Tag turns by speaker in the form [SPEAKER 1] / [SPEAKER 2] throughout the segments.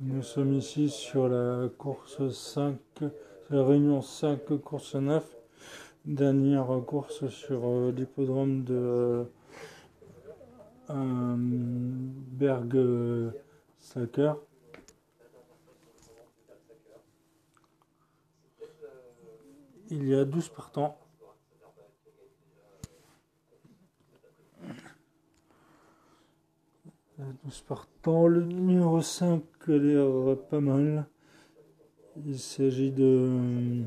[SPEAKER 1] Nous sommes ici sur la course 5, la réunion 5, course 9, dernière course sur euh, l'hippodrome de euh, Berg Sacker. Il y a 12 partants. Partants. Le numéro 5 a l'air pas mal. Il s'agit de.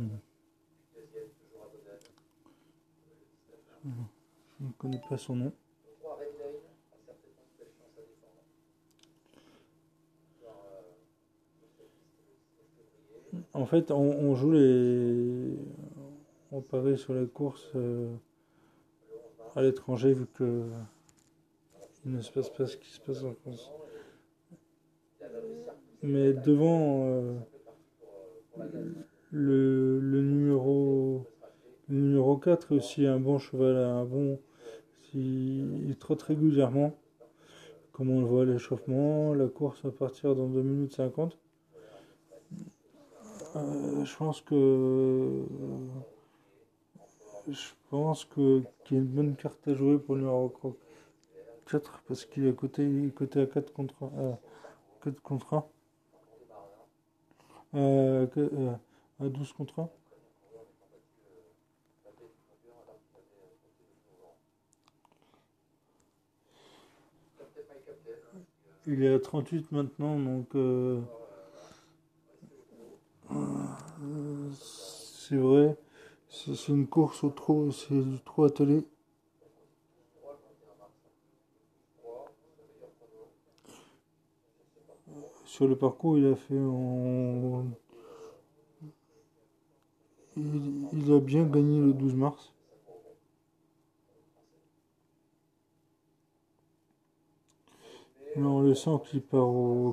[SPEAKER 1] Je ne connais pas son nom. En fait, on, joue les. On parie sur la course euh, à l'étranger vu que il ne se passe pas ce qui se passe en France. Mais devant euh, le, le, numéro le numéro 4 est aussi un bon cheval, un bon. Il trotte régulièrement. Comme on le voit à l'échauffement, la course va partir dans 2 minutes 50. Euh, je pense que je pense que qu'il y a une bonne carte à jouer pour le numéro 4 parce qu'il est côté, côté à 4 contre 1. 4 contre 1. Euh, euh, à 12 contre 1. Il est à 38 maintenant, donc euh, c'est vrai, c'est une course au trot, c'est du trot attelé. Sur le parcours, il a fait en... il a bien gagné le 12 mars. On le sent qu'il part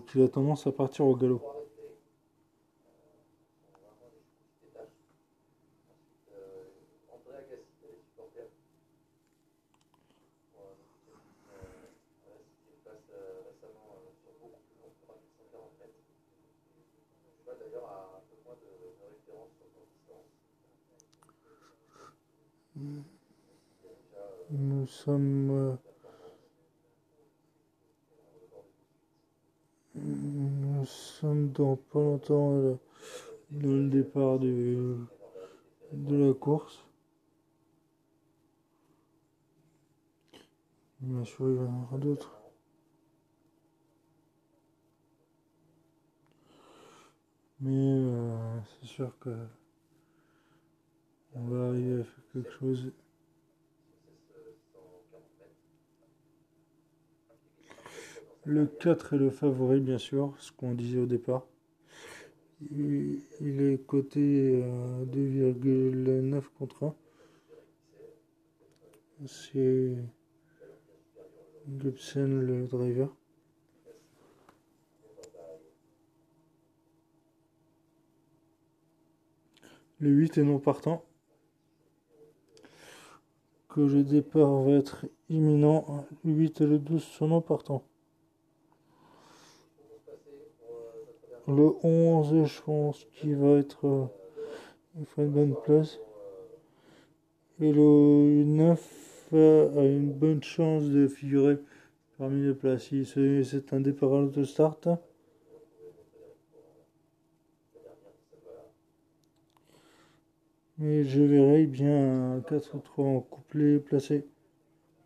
[SPEAKER 1] qu'il a tendance à partir au galop. Nous sommes euh, Nous sommes dans pas longtemps dans le départ de, de la course. Bien sûr, il y en aura d'autres. Mais euh, c'est sûr que on va arriver à faire quelque chose. Le 4 est le favori, bien sûr, ce qu'on disait au départ. Il, est coté à 2,9 contre 1. C'est Gibson le driver. Le 8 est non partant. Le départ va être imminent. Le 8 et le 12 sont non partants. Le 11, je pense qu'il va être. Euh, il faut une bonne place. Et le 9 a une bonne chance de figurer parmi les places. C'est un départ de start. Mais je verrai bien 4 ou 3 en couplet placé.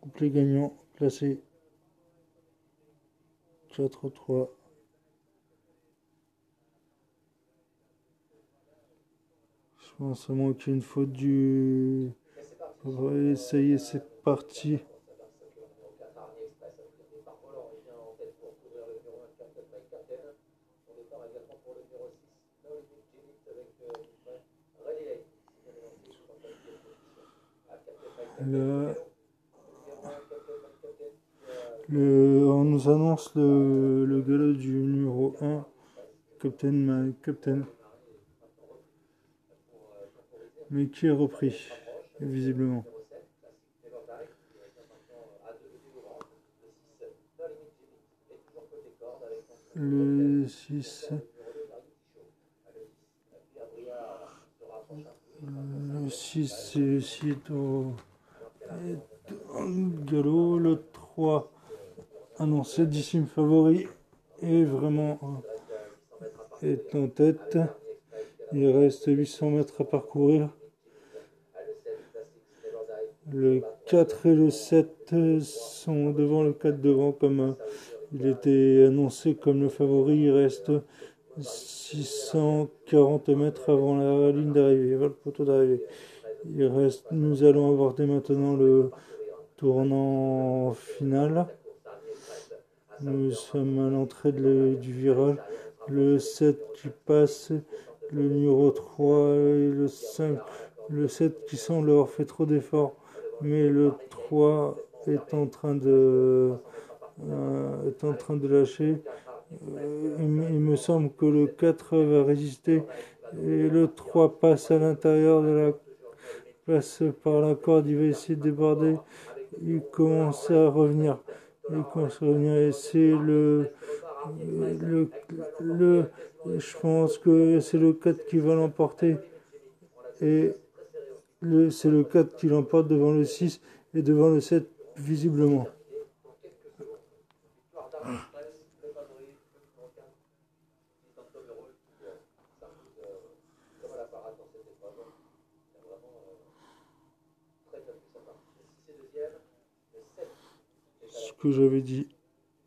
[SPEAKER 1] Couplet gagnant placé. 4 ou 3. Je pense seulement qu'il y a une faute du. Ouais, ça y est, c'est parti. Le, le, on nous annonce le, le galop du numéro 1, Captain, Captain mais qui est repris, visiblement? Le le 6. Le 6 est au, galop. Le 3 annoncé dissime favori et vraiment est en tête. Il reste 800 mètres à parcourir. Le 4 et le 7 sont devant le 4 devant comme il était annoncé comme le favori. Il reste 640 mètres avant la ligne d'arrivée, le poteau d'arrivée. Il reste, nous allons aborder maintenant le tournant final. Nous sommes à l'entrée du virage. Le 7 qui passe, le numéro 3 et le 5. Le 7 qui semble avoir fait trop d'efforts, mais le 3 est en train de, euh, est en train de lâcher. Euh, il, me semble que le 4 va résister et le 3 passe à l'intérieur de la passe par la corde, il va essayer de déborder. Il commence à revenir. Il commence à revenir et c'est le, le, le, je pense que c'est le 4 qui va l'emporter. Et c'est le 4 qui l'emporte devant le 6 et devant le 7 visiblement. Que j'avais dit